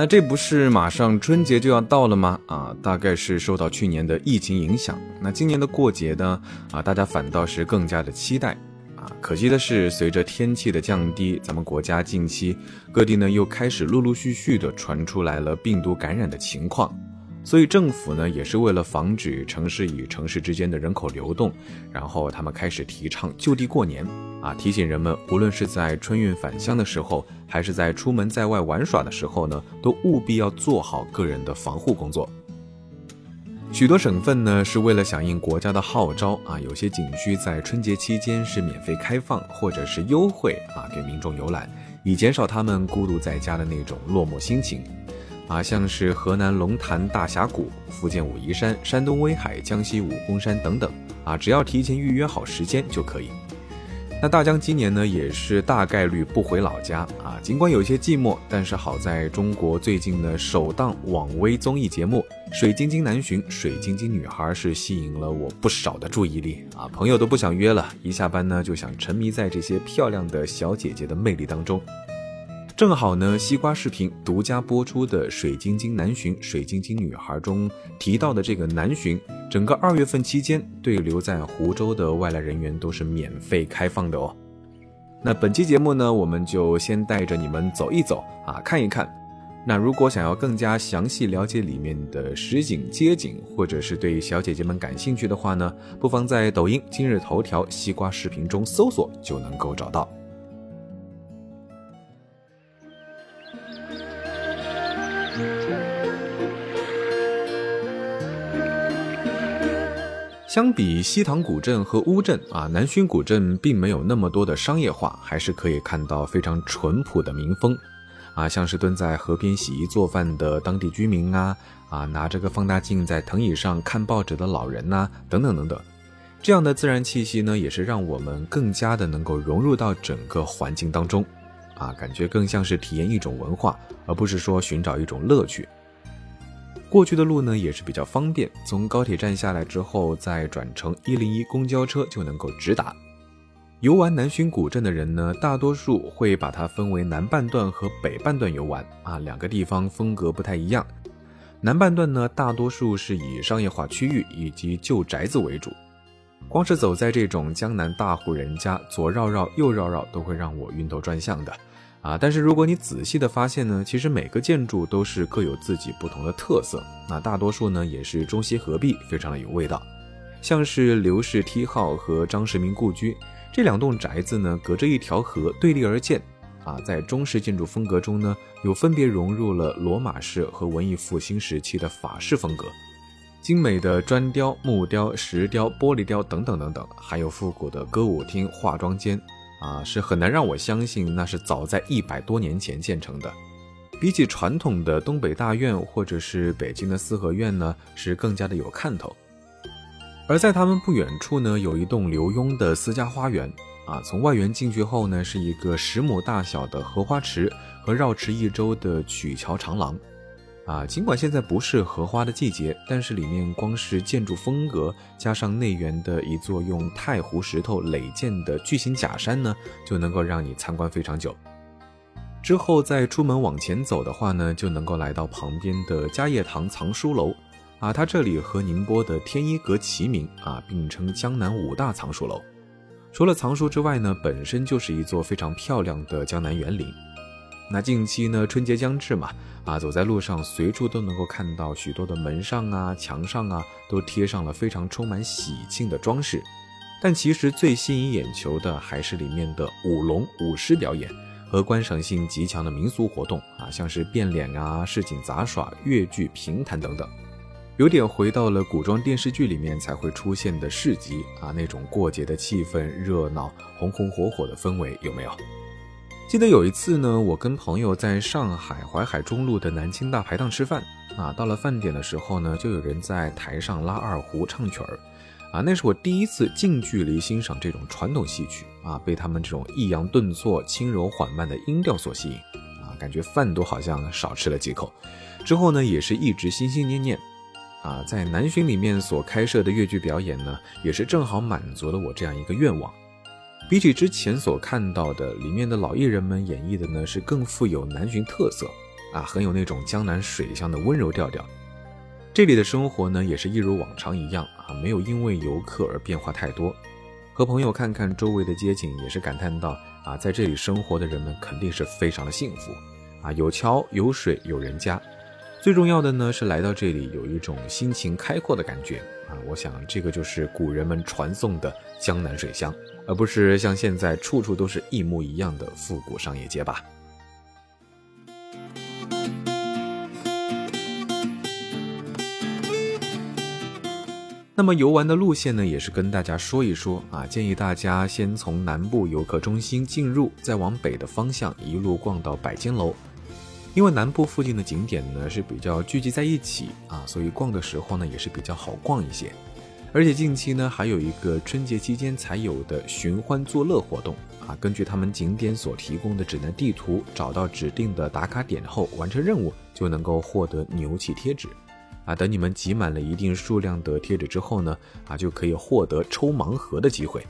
那这不是马上春节就要到了吗？啊，大概是受到去年的疫情影响，那今年的过节呢，啊，大家反倒是更加的期待。啊，可惜的是，随着天气的降低，咱们国家近期各地呢又开始陆陆续续的传出来了病毒感染的情况。所以政府呢，也是为了防止城市与城市之间的人口流动，然后他们开始提倡就地过年，啊，提醒人们，无论是在春运返乡的时候，还是在出门在外玩耍的时候呢，都务必要做好个人的防护工作。许多省份呢，是为了响应国家的号召啊，有些景区在春节期间是免费开放或者是优惠啊，给民众游览，以减少他们孤独在家的那种落寞心情。啊，像是河南龙潭大峡谷、福建武夷山、山东威海、江西武功山等等，啊，只要提前预约好时间就可以。那大江今年呢，也是大概率不回老家啊，尽管有些寂寞，但是好在中国最近的首档网微综艺节目《水晶晶男寻水晶晶女孩》是吸引了我不少的注意力啊，朋友都不想约了，一下班呢就想沉迷在这些漂亮的小姐姐的魅力当中。正好呢，西瓜视频独家播出的《水晶晶南巡水晶晶女孩》中提到的这个南巡，整个二月份期间对留在湖州的外来人员都是免费开放的哦。那本期节目呢，我们就先带着你们走一走啊，看一看。那如果想要更加详细了解里面的实景街景，或者是对小姐姐们感兴趣的话呢，不妨在抖音、今日头条、西瓜视频中搜索就能够找到。相比西塘古镇和乌镇啊，南浔古镇并没有那么多的商业化，还是可以看到非常淳朴的民风，啊，像是蹲在河边洗衣做饭的当地居民啊，啊，拿着个放大镜在藤椅上看报纸的老人呐，等等等等，这样的自然气息呢，也是让我们更加的能够融入到整个环境当中，啊，感觉更像是体验一种文化，而不是说寻找一种乐趣。过去的路呢也是比较方便，从高铁站下来之后，再转乘一零一公交车就能够直达。游玩南浔古镇的人呢，大多数会把它分为南半段和北半段游玩啊，两个地方风格不太一样。南半段呢，大多数是以商业化区域以及旧宅子为主，光是走在这种江南大户人家，左绕绕右绕绕，都会让我晕头转向的。啊，但是如果你仔细的发现呢，其实每个建筑都是各有自己不同的特色。那大多数呢也是中西合璧，非常的有味道。像是刘氏梯号和张世民故居这两栋宅子呢，隔着一条河对立而建。啊，在中式建筑风格中呢，又分别融入了罗马式和文艺复兴时期的法式风格，精美的砖雕、木雕、石雕、玻璃雕等等等等，还有复古的歌舞厅、化妆间。啊，是很难让我相信那是早在一百多年前建成的。比起传统的东北大院或者是北京的四合院呢，是更加的有看头。而在他们不远处呢，有一栋刘墉的私家花园。啊，从外园进去后呢，是一个十亩大小的荷花池和绕池一周的曲桥长廊。啊，尽管现在不是荷花的季节，但是里面光是建筑风格，加上内园的一座用太湖石头垒建的巨型假山呢，就能够让你参观非常久。之后再出门往前走的话呢，就能够来到旁边的嘉业堂藏书楼。啊，它这里和宁波的天一阁齐名啊，并称江南五大藏书楼。除了藏书之外呢，本身就是一座非常漂亮的江南园林。那近期呢，春节将至嘛，啊，走在路上，随处都能够看到许多的门上啊、墙上啊，都贴上了非常充满喜庆的装饰。但其实最吸引眼球的还是里面的舞龙舞狮表演和观赏性极强的民俗活动啊，像是变脸啊、市井杂耍、越剧评弹等等，有点回到了古装电视剧里面才会出现的市集啊，那种过节的气氛、热闹、红红火火的氛围，有没有？记得有一次呢，我跟朋友在上海淮海中路的南京大排档吃饭啊，到了饭点的时候呢，就有人在台上拉二胡唱曲儿，啊，那是我第一次近距离欣赏这种传统戏曲啊，被他们这种抑扬顿挫、轻柔缓慢的音调所吸引啊，感觉饭都好像少吃了几口。之后呢，也是一直心心念念啊，在南浔里面所开设的越剧表演呢，也是正好满足了我这样一个愿望。比起之前所看到的，里面的老艺人们演绎的呢是更富有南浔特色，啊，很有那种江南水乡的温柔调调。这里的生活呢，也是一如往常一样啊，没有因为游客而变化太多。和朋友看看周围的街景，也是感叹到啊，在这里生活的人们肯定是非常的幸福啊，有桥有水有人家。最重要的呢，是来到这里有一种心情开阔的感觉啊！我想这个就是古人们传颂的江南水乡，而不是像现在处处都是一模一样的复古商业街吧。那么游玩的路线呢，也是跟大家说一说啊，建议大家先从南部游客中心进入，再往北的方向一路逛到百间楼。因为南部附近的景点呢是比较聚集在一起啊，所以逛的时候呢也是比较好逛一些。而且近期呢还有一个春节期间才有的寻欢作乐活动啊，根据他们景点所提供的指南地图，找到指定的打卡点后完成任务，就能够获得牛气贴纸啊。等你们集满了一定数量的贴纸之后呢，啊就可以获得抽盲盒的机会。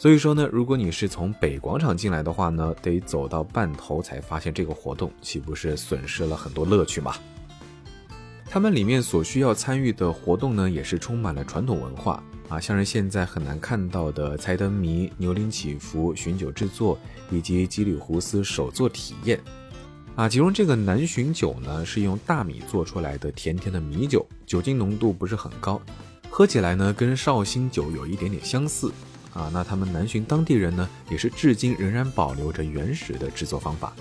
所以说呢，如果你是从北广场进来的话呢，得走到半头才发现这个活动，岂不是损失了很多乐趣吗？他们里面所需要参与的活动呢，也是充满了传统文化啊，像是现在很难看到的猜灯谜、牛铃祈福、寻酒制作以及吉里胡斯手作体验啊。其中这个南浔酒呢，是用大米做出来的甜甜的米酒，酒精浓度不是很高，喝起来呢跟绍兴酒有一点点相似。啊，那他们南浔当地人呢，也是至今仍然保留着原始的制作方法，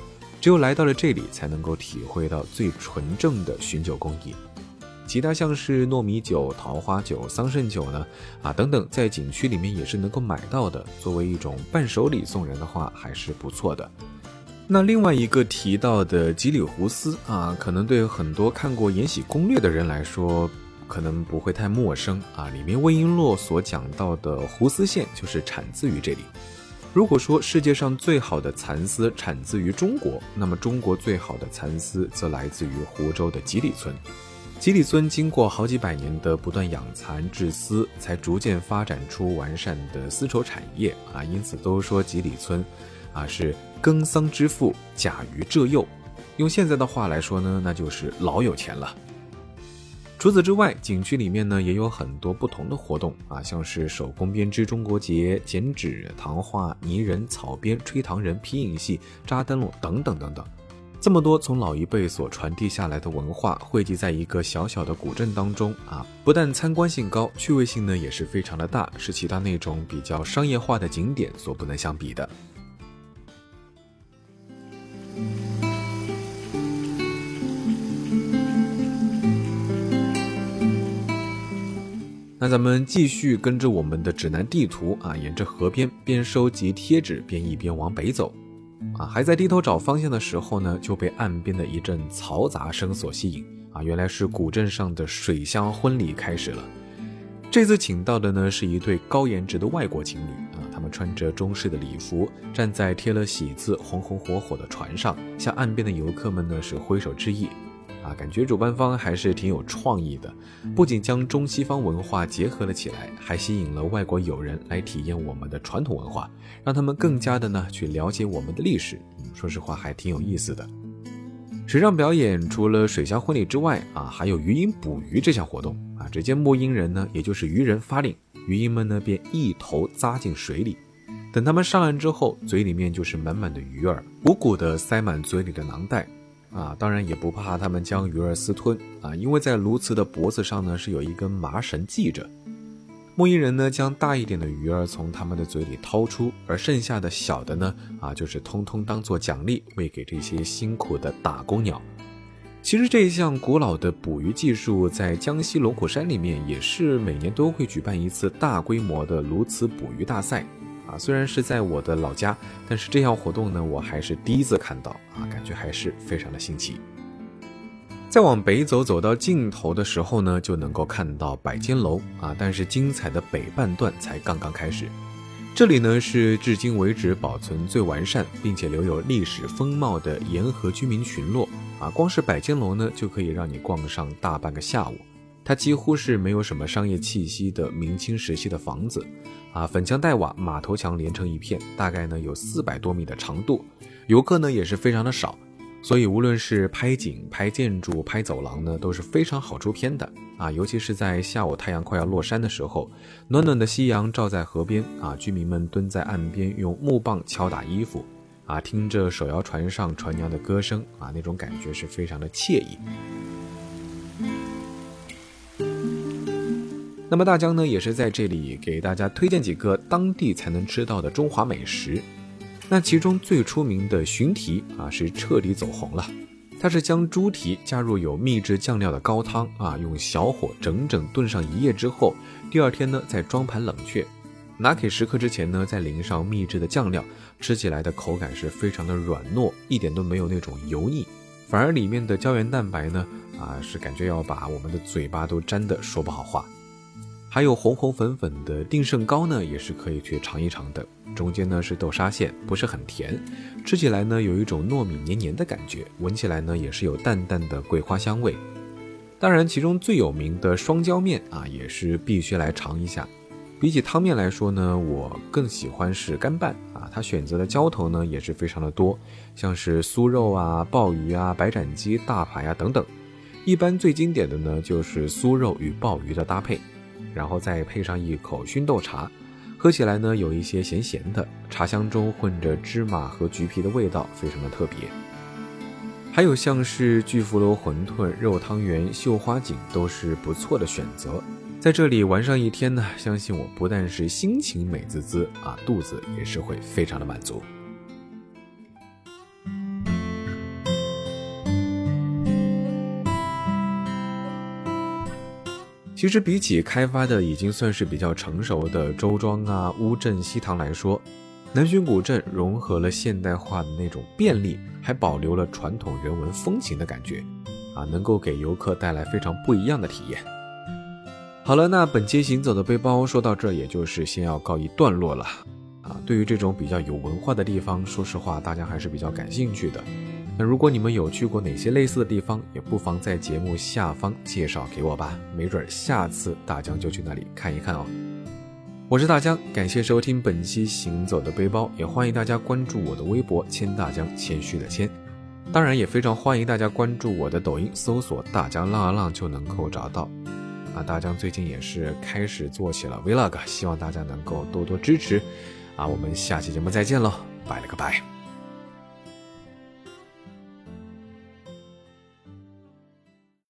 只有来到了这里，才能够体会到最纯正的寻酒工艺。其他像是糯米酒、桃花酒、桑葚酒呢，啊等等，在景区里面也是能够买到的，作为一种伴手礼送人的话，还是不错的。那另外一个提到的吉里胡斯啊，可能对很多看过《延禧攻略》的人来说。可能不会太陌生啊，里面魏璎珞所讲到的胡丝线就是产自于这里。如果说世界上最好的蚕丝产自于中国，那么中国最好的蚕丝则来自于湖州的吉里村。吉里村经过好几百年的不断养蚕制丝，才逐渐发展出完善的丝绸产业啊，因此都说吉里村啊是耕桑之父，甲于浙右。用现在的话来说呢，那就是老有钱了。除此之外，景区里面呢也有很多不同的活动啊，像是手工编织中国结、剪纸、糖画、泥人、草编、吹糖人、皮影戏、扎灯笼等等等等。这么多从老一辈所传递下来的文化，汇集在一个小小的古镇当中啊，不但参观性高，趣味性呢也是非常的大，是其他那种比较商业化的景点所不能相比的。那咱们继续跟着我们的指南地图啊，沿着河边边收集贴纸边一边往北走，啊，还在低头找方向的时候呢，就被岸边的一阵嘈杂声所吸引啊，原来是古镇上的水乡婚礼开始了。这次请到的呢是一对高颜值的外国情侣啊，他们穿着中式的礼服，站在贴了喜字红红火火的船上，向岸边的游客们呢是挥手致意。啊，感觉主办方还是挺有创意的，不仅将中西方文化结合了起来，还吸引了外国友人来体验我们的传统文化，让他们更加的呢去了解我们的历史。说实话，还挺有意思的。水上表演除了水乡婚礼之外啊，还有鱼鹰捕鱼这项活动啊。只见牧鹰人呢，也就是渔人发令，鱼鹰们呢便一头扎进水里，等他们上岸之后，嘴里面就是满满的鱼儿，鼓鼓的塞满嘴里的囊袋。啊，当然也不怕他们将鱼儿私吞啊，因为在鸬鹚的脖子上呢是有一根麻绳系着。牧鹰人呢将大一点的鱼儿从他们的嘴里掏出，而剩下的小的呢啊就是通通当做奖励喂给这些辛苦的打工鸟。其实这一项古老的捕鱼技术在江西龙虎山里面也是每年都会举办一次大规模的鸬鹚捕鱼大赛。啊，虽然是在我的老家，但是这项活动呢，我还是第一次看到啊，感觉还是非常的新奇。再往北走，走到尽头的时候呢，就能够看到百间楼啊，但是精彩的北半段才刚刚开始。这里呢是至今为止保存最完善，并且留有历史风貌的沿河居民群落啊，光是百间楼呢，就可以让你逛上大半个下午。它几乎是没有什么商业气息的明清时期的房子，啊，粉墙黛瓦，马头墙连成一片，大概呢有四百多米的长度，游客呢也是非常的少，所以无论是拍景、拍建筑、拍走廊呢，都是非常好出片的啊。尤其是在下午太阳快要落山的时候，暖暖的夕阳照在河边啊，居民们蹲在岸边用木棒敲打衣服啊，听着手摇船上船娘的歌声啊，那种感觉是非常的惬意。那么大江呢，也是在这里给大家推荐几个当地才能吃到的中华美食。那其中最出名的鲟蹄啊，是彻底走红了。它是将猪蹄加入有秘制酱料的高汤啊，用小火整整炖上一夜之后，第二天呢再装盘冷却，拿给食客之前呢再淋上秘制的酱料，吃起来的口感是非常的软糯，一点都没有那种油腻，反而里面的胶原蛋白呢啊是感觉要把我们的嘴巴都粘的说不好话。还有红红粉粉的定胜糕呢，也是可以去尝一尝的。中间呢是豆沙馅，不是很甜，吃起来呢有一种糯米黏黏的感觉，闻起来呢也是有淡淡的桂花香味。当然，其中最有名的双椒面啊，也是必须来尝一下。比起汤面来说呢，我更喜欢是干拌啊，它选择的浇头呢也是非常的多，像是酥肉啊、鲍鱼啊、白斩鸡、大排啊等等。一般最经典的呢就是酥肉与鲍鱼的搭配。然后再配上一口熏豆茶，喝起来呢有一些咸咸的，茶香中混着芝麻和橘皮的味道，非常的特别。还有像是巨福楼馄饨、肉汤圆、绣花锦都是不错的选择。在这里玩上一天呢，相信我不但是心情美滋滋啊，肚子也是会非常的满足。其实比起开发的已经算是比较成熟的周庄啊、乌镇、西塘来说，南浔古镇融合了现代化的那种便利，还保留了传统人文风情的感觉，啊，能够给游客带来非常不一样的体验。好了，那本期行走的背包说到这，也就是先要告一段落了。啊，对于这种比较有文化的地方，说实话，大家还是比较感兴趣的。那如果你们有去过哪些类似的地方，也不妨在节目下方介绍给我吧，没准下次大江就去那里看一看哦。我是大江，感谢收听本期行走的背包，也欢迎大家关注我的微博“谦大江”，谦虚的谦。当然也非常欢迎大家关注我的抖音，搜索“大江浪啊浪”就能够找到。啊，大江最近也是开始做起了 vlog，希望大家能够多多支持。啊，我们下期节目再见喽，拜了个拜。